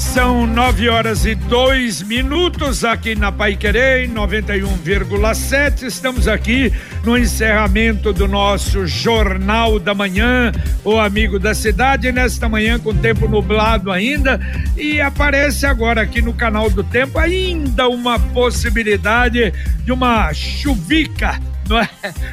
São nove horas e dois minutos aqui na Pai Querer, 91,7. Estamos aqui no encerramento do nosso Jornal da Manhã, o Amigo da Cidade, nesta manhã com tempo nublado ainda. E aparece agora aqui no canal do Tempo ainda uma possibilidade de uma chuvica é?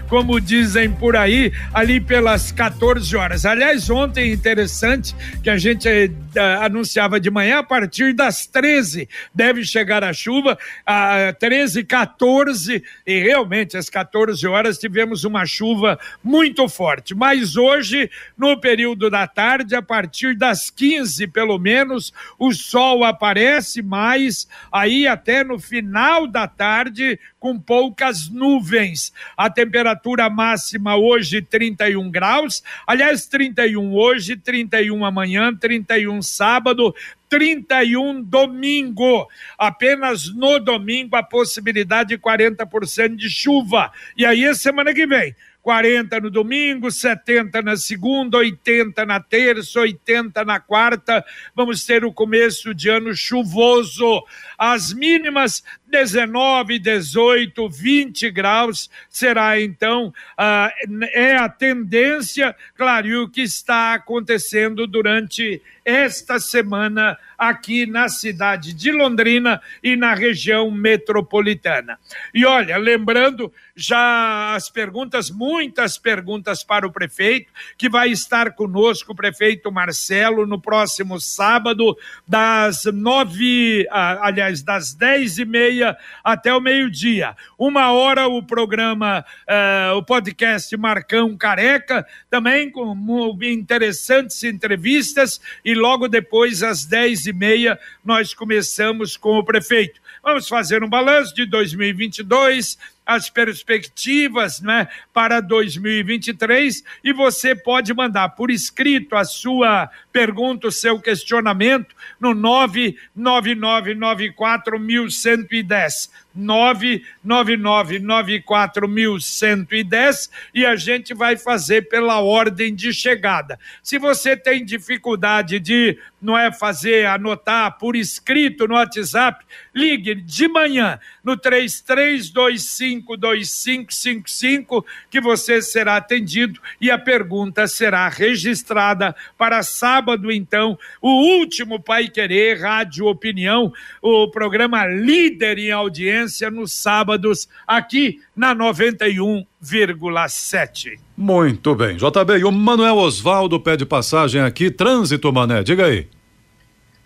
Como dizem por aí, ali pelas 14 horas. Aliás, ontem interessante que a gente uh, anunciava de manhã, a partir das 13 deve chegar a chuva, a uh, 13, 14, e realmente às 14 horas tivemos uma chuva muito forte. Mas hoje, no período da tarde, a partir das 15 pelo menos, o sol aparece mais, aí até no final da tarde, com poucas nuvens. A temperatura máxima hoje 31 graus, aliás, 31 hoje, 31 amanhã, 31 sábado, 31 domingo. Apenas no domingo a possibilidade de 40% de chuva. E aí, semana que vem, 40 no domingo, 70 na segunda, 80 na terça, 80 na quarta. Vamos ter o começo de ano chuvoso. As mínimas 19, 18, 20 graus será então ah, é a tendência, claro, e o que está acontecendo durante esta semana aqui na cidade de Londrina e na região metropolitana. E olha, lembrando já as perguntas, muitas perguntas para o prefeito, que vai estar conosco, o prefeito Marcelo, no próximo sábado, das nove, ah, aliás, das dez e meia até o meio-dia. Uma hora o programa, uh, o podcast Marcão Careca, também com interessantes entrevistas, e logo depois, às dez e meia, nós começamos com o prefeito. Vamos fazer um balanço de 2022 as perspectivas né, para 2023 e você pode mandar por escrito a sua pergunta, o seu questionamento no 999941110. 999941110 e a gente vai fazer pela ordem de chegada. Se você tem dificuldade de não é fazer anotar por escrito no WhatsApp, ligue de manhã no 33252555 que você será atendido e a pergunta será registrada para sábado então, o último Pai Querer Rádio Opinião, o programa líder em audiência nos sábados aqui na 91,7. Muito bem, JB, e o Manuel Osvaldo pede passagem aqui, trânsito, Mané, diga aí.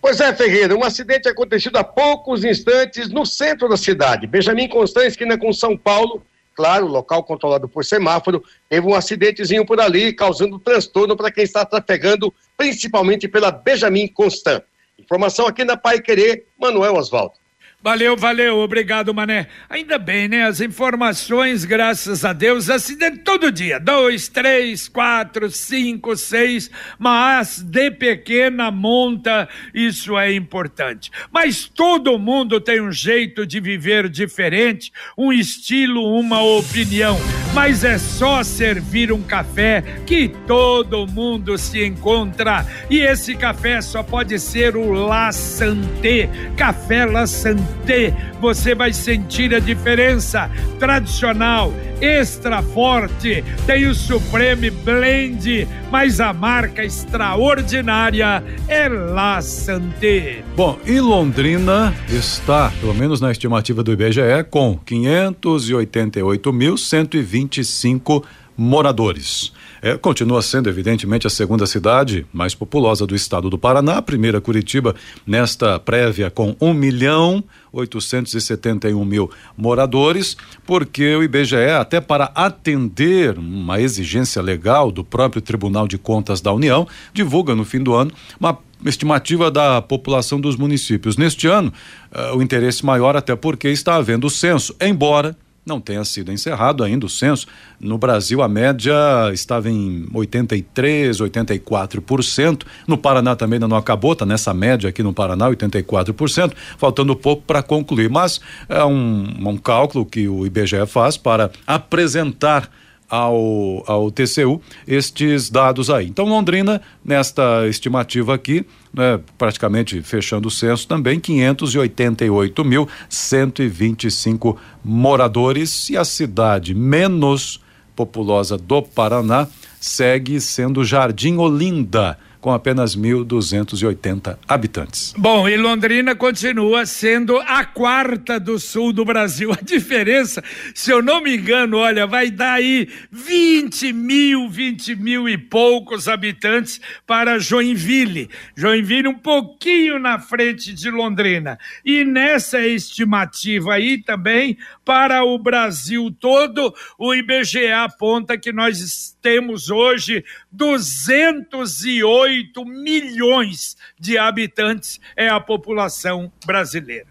Pois é, Ferreira, um acidente acontecido há poucos instantes no centro da cidade. Benjamin Constant, esquina com São Paulo, claro, local controlado por semáforo, teve um acidentezinho por ali, causando transtorno para quem está trafegando, principalmente pela Benjamin Constant. Informação aqui na Pai Querer, Manuel Osvaldo. Valeu, valeu, obrigado, Mané. Ainda bem, né? As informações, graças a Deus, acidente todo dia. Dois, três, quatro, cinco, seis, mas de pequena monta, isso é importante. Mas todo mundo tem um jeito de viver diferente, um estilo, uma opinião. Mas é só servir um café que todo mundo se encontra. E esse café só pode ser o La Santé, Café La Santé T, você vai sentir a diferença. Tradicional, extra forte, tem o Supreme Blend, mas a marca extraordinária é La Santé. Bom, e Londrina está, pelo menos na estimativa do IBGE, com 588.125 moradores. É, continua sendo, evidentemente, a segunda cidade mais populosa do estado do Paraná. A primeira, Curitiba, nesta prévia, com 1 milhão 871 mil moradores, porque o IBGE, até para atender uma exigência legal do próprio Tribunal de Contas da União, divulga no fim do ano uma estimativa da população dos municípios. Neste ano, uh, o interesse maior, até porque está havendo o censo, embora não tenha sido encerrado ainda o censo. No Brasil, a média estava em 83, 84%. No Paraná também ainda não acabou, está nessa média aqui no Paraná, 84%, faltando pouco para concluir. Mas é um, um cálculo que o IBGE faz para apresentar ao, ao TCU estes dados aí. Então, Londrina, nesta estimativa aqui, né, praticamente fechando o censo também, 588.125 moradores e a cidade menos populosa do Paraná segue sendo Jardim Olinda com apenas 1.280 habitantes. Bom, e Londrina continua sendo a quarta do sul do Brasil. A diferença, se eu não me engano, olha, vai dar aí 20 mil, 20 mil e poucos habitantes para Joinville. Joinville um pouquinho na frente de Londrina. E nessa estimativa aí também, para o Brasil todo, o IBGE aponta que nós temos hoje 208 milhões de habitantes é a população brasileira.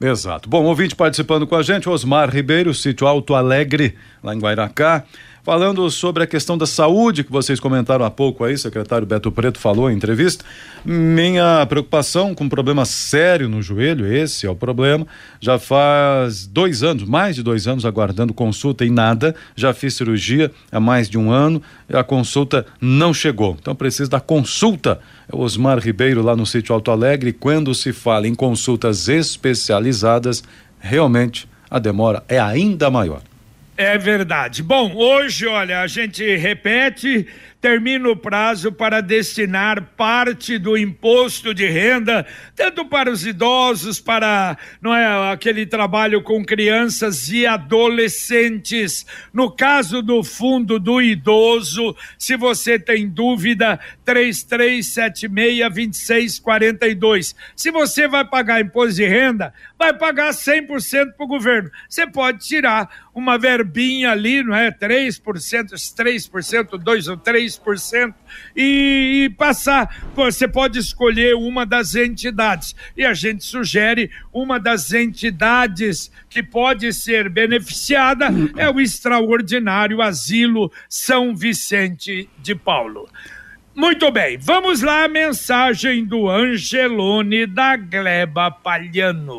Exato. Bom, ouvinte participando com a gente, Osmar Ribeiro, sítio Alto Alegre, lá em Guairacá. Falando sobre a questão da saúde que vocês comentaram há pouco aí, secretário Beto Preto falou em entrevista. Minha preocupação com um problema sério no joelho, esse é o problema. Já faz dois anos, mais de dois anos, aguardando consulta e nada. Já fiz cirurgia há mais de um ano a consulta não chegou. Então preciso da consulta. É Osmar Ribeiro lá no sítio Alto Alegre. Quando se fala em consultas especializadas, realmente a demora é ainda maior. É verdade. Bom, hoje, olha, a gente repete termina o prazo para destinar parte do imposto de renda, tanto para os idosos, para não é, aquele trabalho com crianças e adolescentes. No caso do fundo do idoso, se você tem dúvida, 3376-2642. Se você vai pagar imposto de renda, vai pagar 100% para o governo. Você pode tirar uma verbinha ali, não é? 3%, 3%, 2 ou 3 3% e, e passar. Você pode escolher uma das entidades e a gente sugere uma das entidades que pode ser beneficiada é o extraordinário Asilo São Vicente de Paulo. Muito bem, vamos lá a mensagem do Angelone da Gleba Palhano.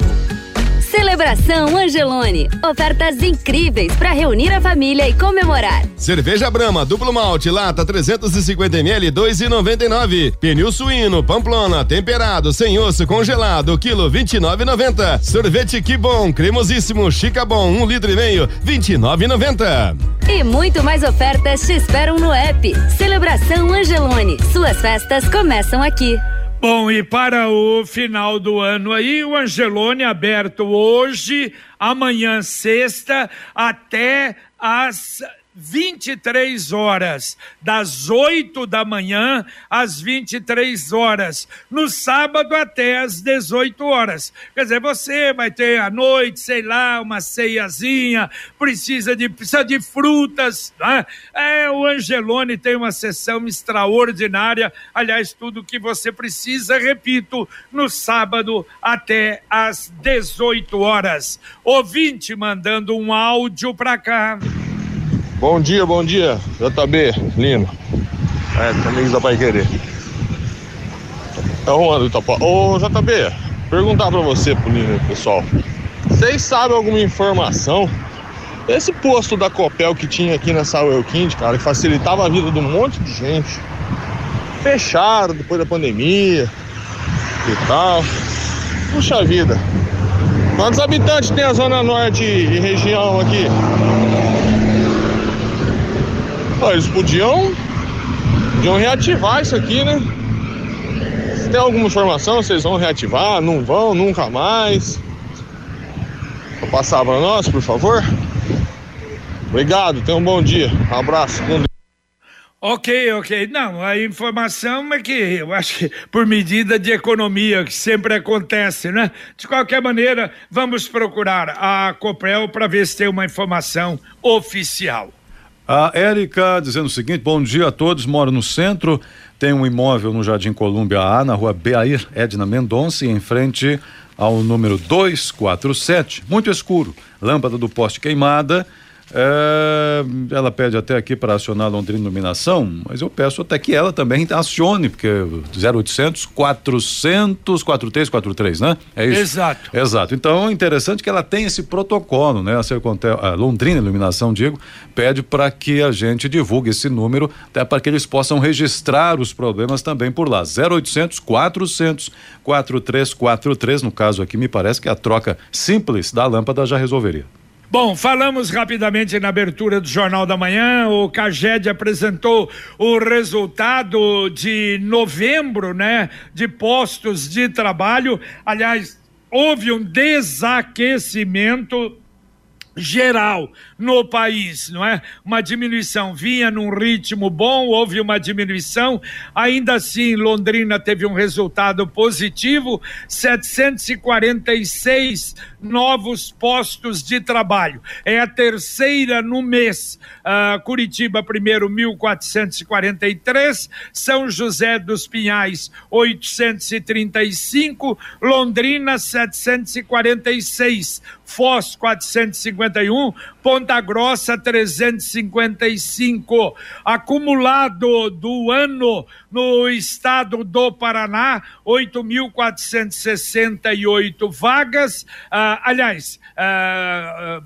Celebração Angelone. Ofertas incríveis para reunir a família e comemorar. Cerveja Brama, duplo malte, lata 350ml, 2,99. Pneu suíno, pamplona, temperado, sem osso, congelado, quilo 29,90. Sorvete que bom, cremosíssimo, chica bom, um litro e meio, 29,90. E muito mais ofertas te esperam no app. Celebração Angelone. Suas festas começam aqui. Bom, e para o final do ano aí, o Angelone aberto hoje, amanhã, sexta, até às 23 horas, das 8 da manhã às 23 horas, no sábado até às 18 horas. Quer dizer, você vai ter à noite, sei lá, uma ceiazinha, precisa de, precisa de frutas. Né? É, o Angelone tem uma sessão extraordinária. Aliás, tudo que você precisa, repito, no sábado até às 18 horas. Ouvinte mandando um áudio para cá. Bom dia, bom dia, JB, Lino. É, amigos da Pai Querer. É o Itapó. Ô, JB, perguntar pra você, pro Lino, pessoal. Vocês sabem alguma informação? Esse posto da Copel que tinha aqui na Saúl cara, que facilitava a vida de um monte de gente. Fecharam depois da pandemia e tal. Puxa vida. Quantos habitantes tem a Zona Norte e região aqui? Ah, eles podiam, podiam reativar isso aqui, né? Se tem alguma informação, vocês vão reativar? Não vão, nunca mais? Vou passar para nós, por favor? Obrigado, tenha um bom dia. Um abraço. Ok, ok. Não, a informação é que eu acho que por medida de economia, que sempre acontece, né? De qualquer maneira, vamos procurar a Copel para ver se tem uma informação oficial. A Érica dizendo o seguinte: bom dia a todos, moro no centro, tem um imóvel no Jardim Colômbia A, na rua Beair Edna Mendonça, em frente ao número 247, muito escuro, lâmpada do poste queimada. É, ela pede até aqui para acionar a Londrina Iluminação, mas eu peço até que ela também acione, porque 0800 400 4343, né? É isso. Exato. Exato. Então, interessante que ela tem esse protocolo, né? A, Sercontel, a Londrina Iluminação, digo, pede para que a gente divulgue esse número, até para que eles possam registrar os problemas também por lá. 0800 400 4343, no caso aqui, me parece que a troca simples da lâmpada já resolveria. Bom, falamos rapidamente na abertura do Jornal da Manhã. O Caged apresentou o resultado de novembro, né? De postos de trabalho. Aliás, houve um desaquecimento geral no país, não é? Uma diminuição vinha num ritmo bom, houve uma diminuição, ainda assim Londrina teve um resultado positivo, 746 novos postos de trabalho. É a terceira no mês. Uh, Curitiba primeiro 1443, São José dos Pinhais 835, Londrina 746, Foz 451, Ponta Grossa 355. Acumulado do ano no estado do Paraná, 8.468 vagas. Ah, aliás, ah,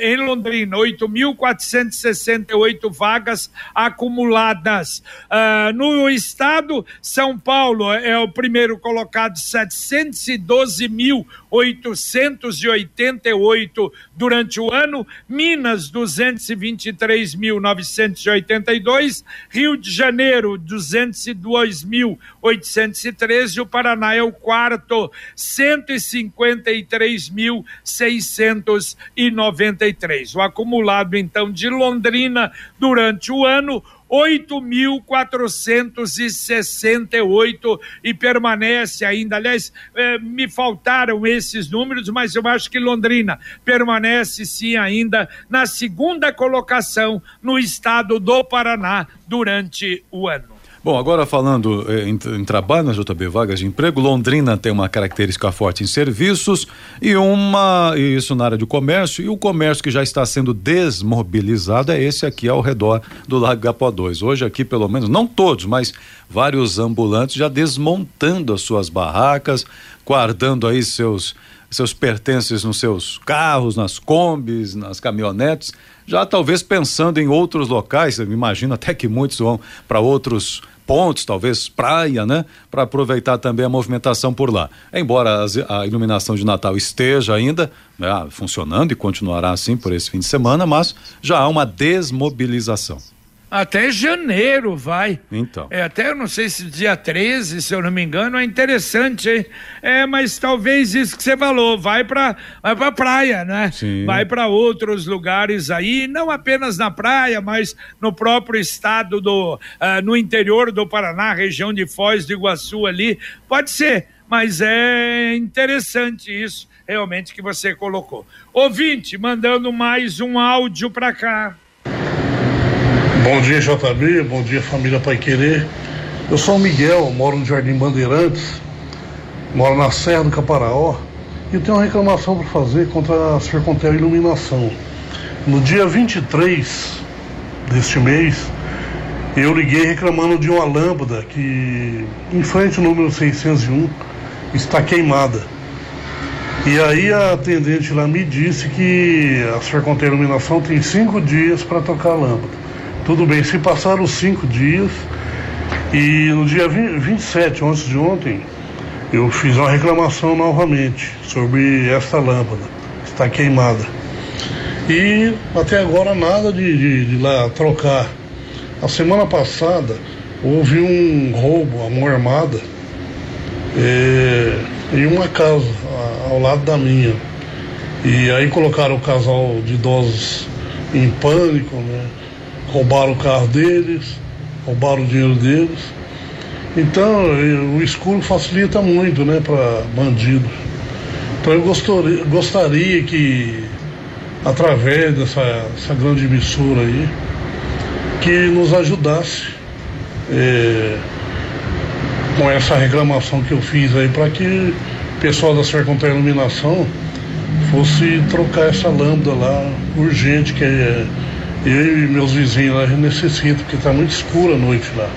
em Londrina, 8.468 vagas acumuladas. Uh, no estado, São Paulo é o primeiro colocado, 712.888 durante o ano. Minas, 223.982. Rio de Janeiro, 202.813. O Paraná é o quarto, 153.690. 93. O acumulado, então, de Londrina durante o ano. 8.468 e permanece ainda. Aliás, eh, me faltaram esses números, mas eu acho que Londrina permanece sim ainda na segunda colocação no estado do Paraná durante o ano. Bom, agora falando eh, em, em, trabalho na JB Vagas de Emprego, Londrina tem uma característica forte em serviços e uma, e isso na área de comércio, e o comércio que já está sendo desmobilizado é esse aqui ao redor do Lago Gapo 2. Hoje aqui, pelo menos, não todos, mas vários ambulantes já desmontando as suas barracas, guardando aí seus seus pertences nos seus carros, nas combis, nas caminhonetes, já talvez pensando em outros locais, eu imagino até que muitos vão para outros pontos, talvez praia, né? Para aproveitar também a movimentação por lá. Embora a iluminação de Natal esteja ainda né, funcionando e continuará assim por esse fim de semana, mas já há uma desmobilização. Até janeiro vai. Então. É, até eu não sei se dia 13, se eu não me engano, é interessante, hein? É, mas talvez isso que você falou, vai para vai pra praia, né? Sim. Vai para outros lugares aí, não apenas na praia, mas no próprio estado do, uh, no interior do Paraná, região de Foz do Iguaçu ali, pode ser, mas é interessante isso realmente que você colocou. Ouvinte, mandando mais um áudio para cá. Bom dia, JB. Bom dia, família Pai Querer. Eu sou o Miguel, moro no Jardim Bandeirantes, moro na Serra do Caparaó e tenho uma reclamação para fazer contra a Sercontel Iluminação. No dia 23 deste mês, eu liguei reclamando de uma lâmpada que, em frente ao número 601, está queimada. E aí a atendente lá me disse que a Sercontel Iluminação tem cinco dias para trocar a lâmpada. Tudo bem, se passaram cinco dias e no dia 20, 27, antes de ontem, eu fiz uma reclamação novamente sobre esta lâmpada, está queimada. E até agora nada de, de, de lá trocar. A semana passada houve um roubo, a mão armada, é, em uma casa ao lado da minha. E aí colocaram o casal de idosos em pânico, né? Roubaram o carro deles, roubaram o dinheiro deles. Então, o escuro facilita muito, né, para bandido. Então, eu gostaria, gostaria que, através dessa grande emissora aí, que nos ajudasse é, com essa reclamação que eu fiz aí, para que pessoal da Sercontar Iluminação fosse trocar essa lâmpada lá urgente, que é, eu e meus vizinhos lá necessitam, porque está muito escuro a noite lá.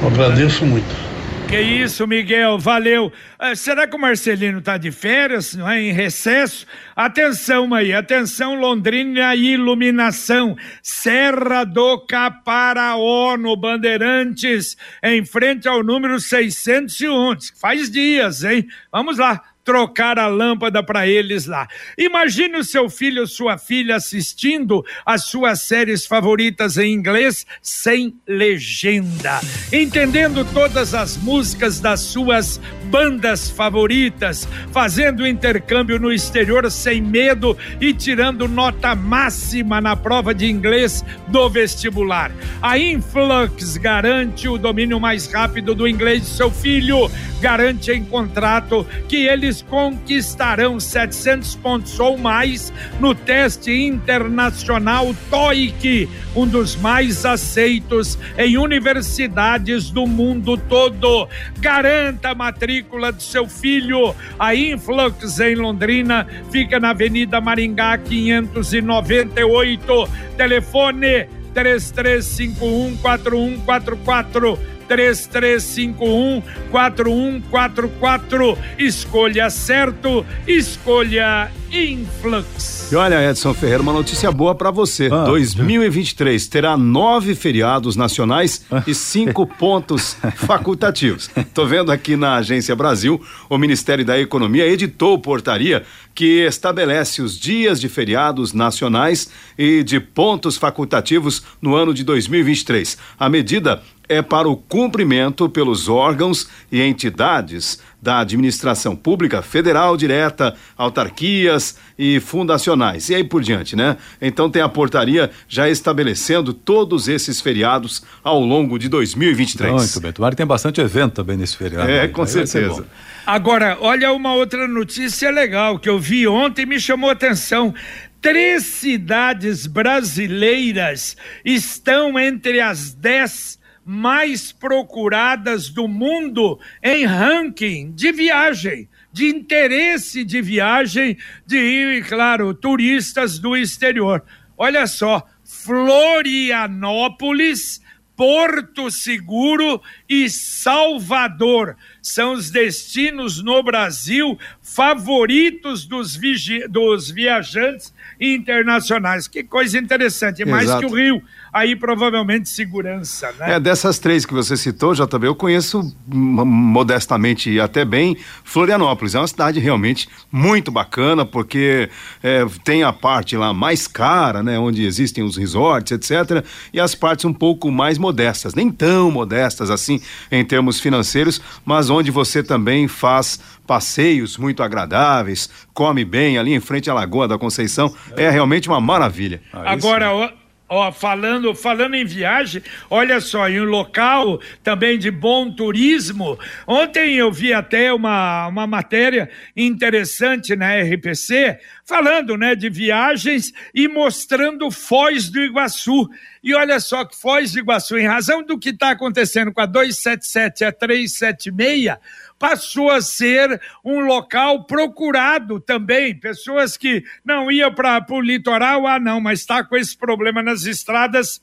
Eu agradeço muito. Que isso, Miguel, valeu. Ah, será que o Marcelino tá de férias, não é? Em recesso? Atenção aí, atenção Londrina Iluminação, Serra do Caparaó, no Bandeirantes, em frente ao número 601. Faz dias, hein? Vamos lá trocar a lâmpada para eles lá. Imagine o seu filho ou sua filha assistindo as suas séries favoritas em inglês sem legenda, entendendo todas as músicas das suas bandas favoritas, fazendo intercâmbio no exterior sem medo e tirando nota máxima na prova de inglês do vestibular. A Influx garante o domínio mais rápido do inglês de seu filho, garante em contrato que eles conquistarão 700 pontos ou mais no teste internacional TOEIC, um dos mais aceitos em universidades do mundo todo. Garanta a matrícula do seu filho. A Influx em Londrina fica na Avenida Maringá 598. Telefone 3351 4144 3351 4144. Escolha certo, escolha Influx. E olha, Edson Ferreira, uma notícia boa para você. Ah, 2023 terá nove feriados nacionais ah. e cinco pontos facultativos. Tô vendo aqui na Agência Brasil, o Ministério da Economia editou portaria que estabelece os dias de feriados nacionais e de pontos facultativos no ano de 2023. A medida é para o cumprimento pelos órgãos e entidades da administração pública federal direta, autarquias e fundacionais. E aí por diante, né? Então tem a portaria já estabelecendo todos esses feriados ao longo de 2023. Muito bem. Tomara que tem bastante evento também nesse feriado. É, aí. com aí certeza. Agora, olha uma outra notícia legal que eu vi ontem e me chamou a atenção. Três cidades brasileiras estão entre as dez mais procuradas do mundo em ranking de viagem, de interesse de viagem, de, claro, turistas do exterior. Olha só, Florianópolis, Porto Seguro e Salvador são os destinos no Brasil favoritos dos, dos viajantes internacionais. Que coisa interessante, mais que o Rio aí provavelmente segurança, né? É, dessas três que você citou, JB, eu conheço modestamente e até bem Florianópolis. É uma cidade realmente muito bacana, porque é, tem a parte lá mais cara, né? Onde existem os resorts, etc. E as partes um pouco mais modestas, nem tão modestas assim em termos financeiros, mas onde você também faz passeios muito agradáveis, come bem ali em frente à Lagoa da Conceição. É realmente uma maravilha. Agora, Ó, falando, falando em viagem, olha só, em um local também de bom turismo. Ontem eu vi até uma, uma matéria interessante na RPC, falando né, de viagens e mostrando Foz do Iguaçu. E olha só que Foz do Iguaçu, em razão do que está acontecendo com a 277 e a 376, passou a ser um local procurado também. Pessoas que não iam para o litoral, ah, não, mas está com esse problema nas estradas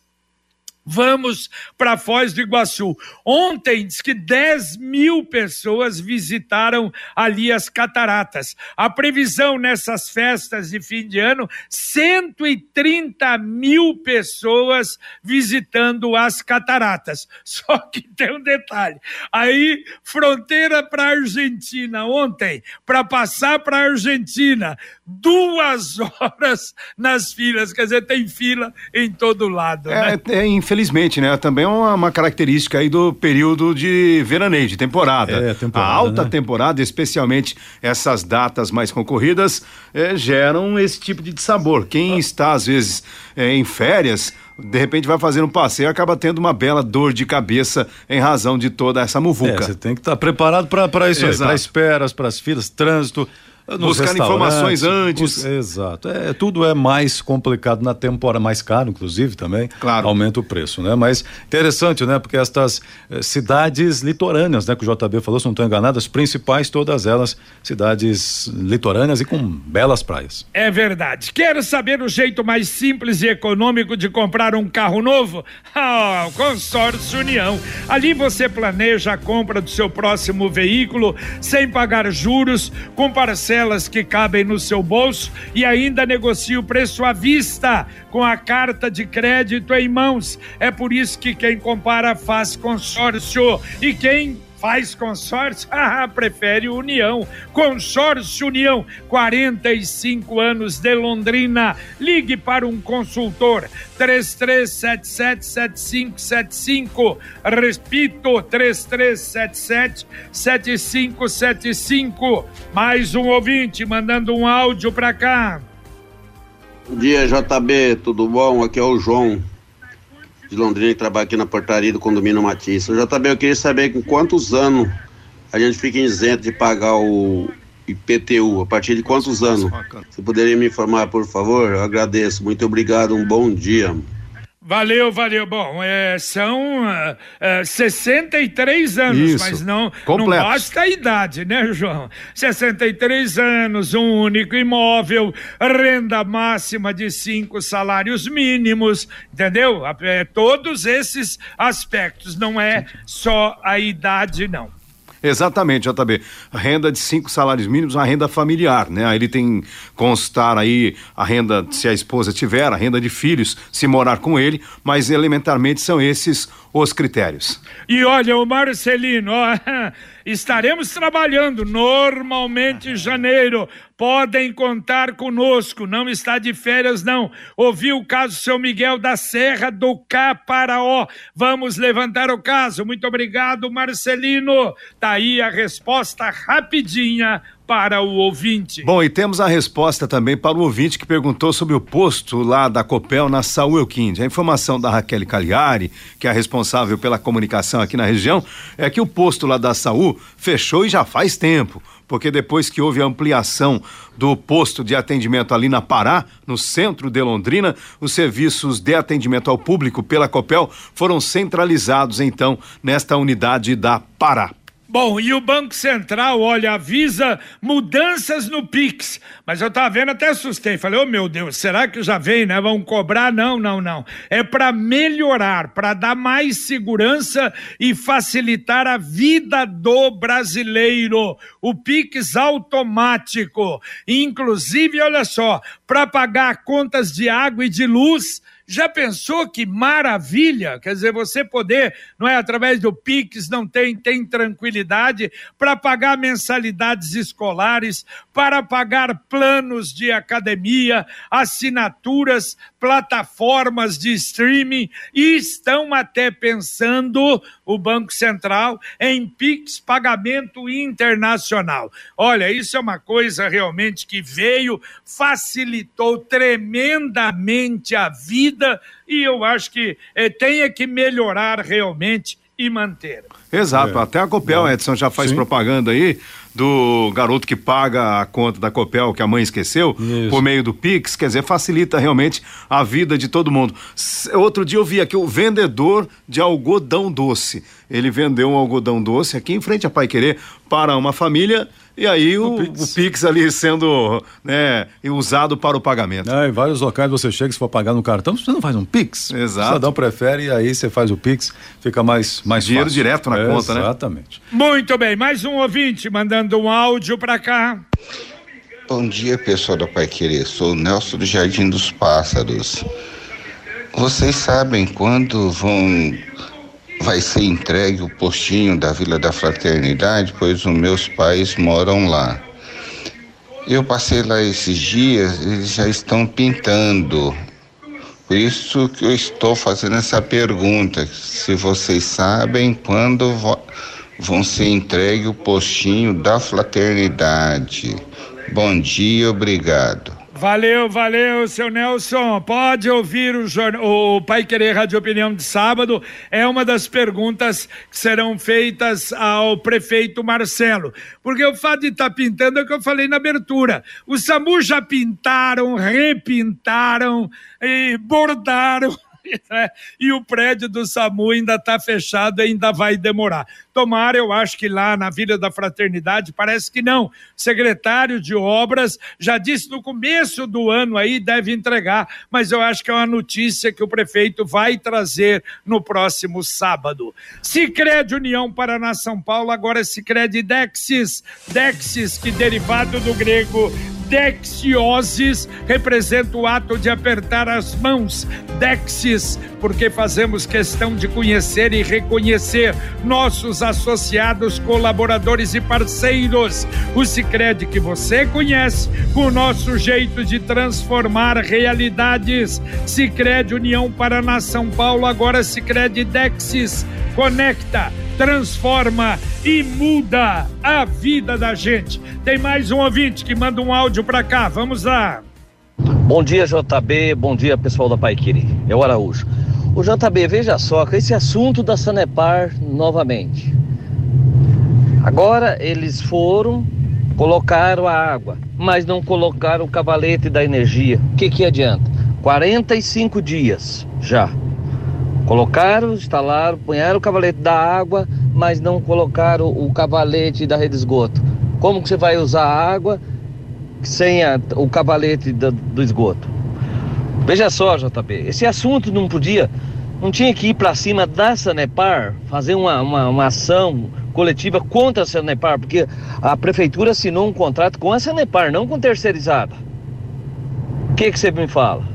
Vamos para Foz do Iguaçu. Ontem diz que 10 mil pessoas visitaram ali as cataratas. A previsão nessas festas de fim de ano: 130 mil pessoas visitando as cataratas. Só que tem um detalhe: aí, fronteira para a Argentina, ontem, para passar para a Argentina, duas horas nas filas. Quer dizer, tem fila em todo lado. É, né? é infelizmente, né? Também é uma, uma, característica aí do período de veraneio, de temporada. É, temporada a alta né? temporada, especialmente essas datas mais concorridas, é, geram esse tipo de sabor. Quem ah. está, às vezes, é, em férias, de repente vai fazer um passeio e acaba tendo uma bela dor de cabeça em razão de toda essa muvuca. É, você tem que estar tá preparado para isso, para esperas, para as filas, trânsito. Buscar informações antes. bus- Exato. É, tudo é mais complicado na temporada, mais caro, inclusive, também. Claro. Aumenta o preço, né? Mas interessante, né? Porque estas eh, cidades litorâneas, né? Que o JB falou, se não estou enganado, as principais, todas elas, cidades litorâneas e com belas praias. É verdade. Quer saber o jeito mais simples e econômico de comprar um carro novo? Ah, o Consórcio União. Ali você planeja a compra do seu próximo veículo sem pagar juros, com parcelas que cabem no seu bolso e ainda negocia o preço à vista com a carta de crédito em mãos. É por isso que quem compara faz consórcio e quem Faz consórcio? Ah, prefere União. Consórcio União, 45 anos de Londrina. Ligue para um consultor. 33777575. Repito, 33777575. Mais um ouvinte mandando um áudio para cá. Bom dia, JB, tudo bom? Aqui é o João de Londrina que trabalha aqui na portaria do condomínio Matisse. Ô, JB, eu queria saber com quantos anos a gente fica isento de pagar o IPTU, a partir de quantos anos? Você poderia me informar, por favor? Eu agradeço. Muito obrigado, um bom dia. Valeu, valeu. Bom, é, são ah, 63 anos, Isso. mas não, não basta a idade, né, João? 63 anos, um único imóvel, renda máxima de cinco salários mínimos, entendeu? É, todos esses aspectos, não é só a idade, não. Exatamente, JB. Renda de cinco salários mínimos, a renda familiar, né? Ele tem constar aí a renda, se a esposa tiver, a renda de filhos, se morar com ele, mas elementarmente são esses os critérios. E olha, o Marcelino, ó, estaremos trabalhando normalmente em janeiro. Podem contar conosco, não está de férias, não. Ouvi o caso seu Miguel da Serra do Caparaó. Vamos levantar o caso. Muito obrigado, Marcelino. Tá aí a resposta rapidinha para o ouvinte. Bom, e temos a resposta também para o ouvinte que perguntou sobre o posto lá da Copel na Saúl Elquinde. A informação da Raquel Cagliari, que é a responsável pela comunicação aqui na região, é que o posto lá da Saúl fechou e já faz tempo. Porque depois que houve a ampliação do posto de atendimento ali na Pará, no centro de Londrina, os serviços de atendimento ao público pela Copel foram centralizados então nesta unidade da Pará. Bom, e o Banco Central, olha, avisa mudanças no Pix. Mas eu tava vendo, até assustei. Falei, oh meu Deus, será que já vem, né? Vão cobrar? Não, não, não. É para melhorar, para dar mais segurança e facilitar a vida do brasileiro. O Pix automático. Inclusive, olha só, para pagar contas de água e de luz. Já pensou que maravilha? Quer dizer, você poder, não é através do Pix, não tem, tem tranquilidade para pagar mensalidades escolares, para pagar planos de academia, assinaturas, plataformas de streaming e estão até pensando o Banco Central em Pix pagamento internacional. Olha, isso é uma coisa realmente que veio, facilitou tremendamente a vida e eu acho que eh, tenha que melhorar realmente e manter. Exato, até a Copel, Edson, já faz propaganda aí do garoto que paga a conta da Copel que a mãe esqueceu por meio do Pix, quer dizer, facilita realmente a vida de todo mundo. Outro dia eu vi aqui o vendedor de algodão doce. Ele vendeu um algodão doce aqui em frente a Pai Querer para uma família e aí o, o Pix. ali sendo né, usado para o pagamento. É, em vários locais você chega, se for pagar no cartão, você não faz um Pix. Exato. O cidadão prefere e aí você faz o Pix, fica mais, mais Dinheiro fácil. direto na É, conta, né? Exatamente. Muito bem, mais um ouvinte mandando um áudio para cá. Bom dia, pessoal da Pai Querer. Sou o Nelson do Jardim dos Pássaros. Vocês sabem quando vão vai ser entregue o postinho da Vila da Fraternidade, pois os meus pais moram lá. Eu passei lá esses dias, eles já estão pintando. Por isso que eu estou fazendo essa pergunta, se vocês sabem quando vão ser entregue o postinho da Fraternidade. Bom dia, obrigado. Valeu, valeu, seu Nelson. Pode ouvir o, jornal, o Pai Querer Rádio Opinião de sábado. É uma das perguntas que serão feitas ao prefeito Marcelo. Porque o fato de estar tá pintando é o que eu falei na abertura. Os SAMU já pintaram, repintaram e bordaram né? e o prédio do SAMU ainda está fechado, ainda vai demorar. Tomara, eu acho que lá na Vila da Fraternidade parece que não. O secretário de Obras já disse no começo do ano aí deve entregar, mas eu acho que é uma notícia que o prefeito vai trazer no próximo sábado. Sicredi União Paraná São Paulo, agora Sicredi Dexis, Dexis que derivado do grego Dexiosis representa o ato de apertar as mãos. Dexis, porque fazemos questão de conhecer e reconhecer nossos associados, colaboradores e parceiros. O Sicredi que você conhece, com o nosso jeito de transformar realidades. Sicredi União Paraná São Paulo, agora Sicredi Dexis. Conecta transforma e muda a vida da gente. Tem mais um ouvinte que manda um áudio para cá. Vamos lá. Bom dia, JB. Bom dia, pessoal da Paiquiri. É o Araújo. O JB, veja só, esse assunto da Sanepar novamente. Agora eles foram, colocaram a água, mas não colocaram o cavalete da energia. O que, que adianta? 45 dias já Colocaram, instalaram, punharam o cavalete da água, mas não colocaram o cavalete da rede de esgoto. Como que você vai usar a água sem a, o cavalete do, do esgoto? Veja só, JB, esse assunto não podia, não tinha que ir para cima da Sanepar, fazer uma, uma, uma ação coletiva contra a Sanepar, porque a prefeitura assinou um contrato com a Sanepar, não com terceirizada. O que, que você me fala?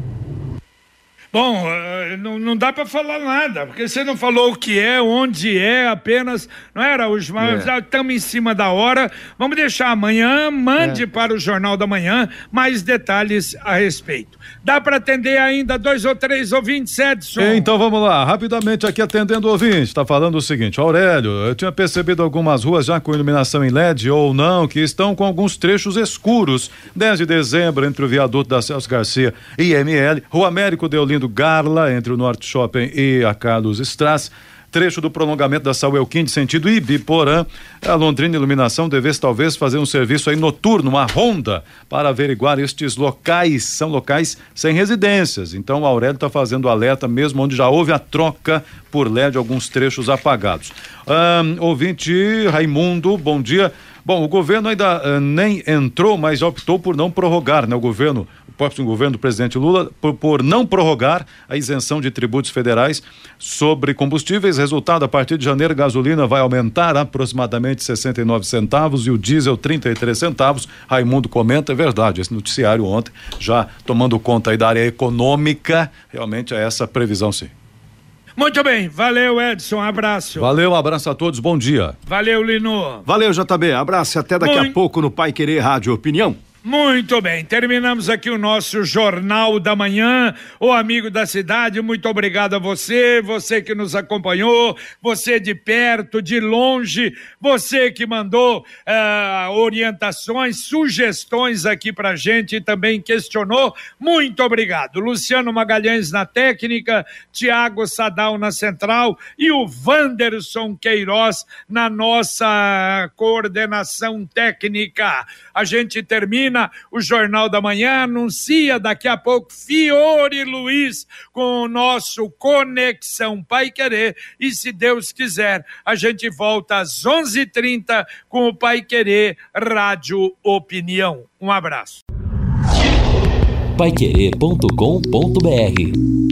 Bom, eh, não, não dá para falar nada, porque você não falou o que é, onde é, apenas. Não era, os mas é. estamos em cima da hora. Vamos deixar amanhã, mande é. para o Jornal da Manhã mais detalhes a respeito. Dá para atender ainda dois ou três ouvintes, Edson? Então vamos lá, rapidamente aqui atendendo o ouvinte. Está falando o seguinte: Aurélio, eu tinha percebido algumas ruas já com iluminação em LED ou não, que estão com alguns trechos escuros. 10 de dezembro, entre o viaduto da Celso Garcia e ML, Rua Américo Deolindo do Garla, entre o Norte Shopping e a Carlos Strass. Trecho do prolongamento da Saúl Quinte, sentido Ibiporã. A Londrina Iluminação devesse talvez fazer um serviço aí noturno, uma ronda, para averiguar estes locais. São locais sem residências. Então o Aurélio está fazendo alerta, mesmo onde já houve a troca por LED, alguns trechos apagados. Um, ouvinte Raimundo, bom dia. Bom, o governo ainda uh, nem entrou, mas optou por não prorrogar, né? O governo próprio governo do presidente Lula por, por, não prorrogar a isenção de tributos federais sobre combustíveis. Resultado, a partir de janeiro, a gasolina vai aumentar aproximadamente 69 centavos e o diesel 33 centavos. Raimundo comenta, é verdade, esse noticiário ontem, já tomando conta aí da área econômica, realmente é essa previsão sim. Muito bem, valeu Edson, um abraço. Valeu, um abraço a todos, bom dia. Valeu, Lino. Valeu, JB, abraço até daqui Muito... a pouco no Pai Querer Rádio Opinião. Muito bem, terminamos aqui o nosso Jornal da Manhã. O amigo da cidade, muito obrigado a você, você que nos acompanhou, você de perto, de longe, você que mandou uh, orientações, sugestões aqui pra gente e também questionou. Muito obrigado. Luciano Magalhães na técnica, Tiago Sadal na central e o Wanderson Queiroz na nossa coordenação técnica. A gente termina termina o Jornal da Manhã, anuncia daqui a pouco Fiore Luiz com o nosso Conexão Pai Querer. E se Deus quiser, a gente volta às 11:30 h 30 com o Pai Querer Rádio Opinião. Um abraço. Paiquerê.com.br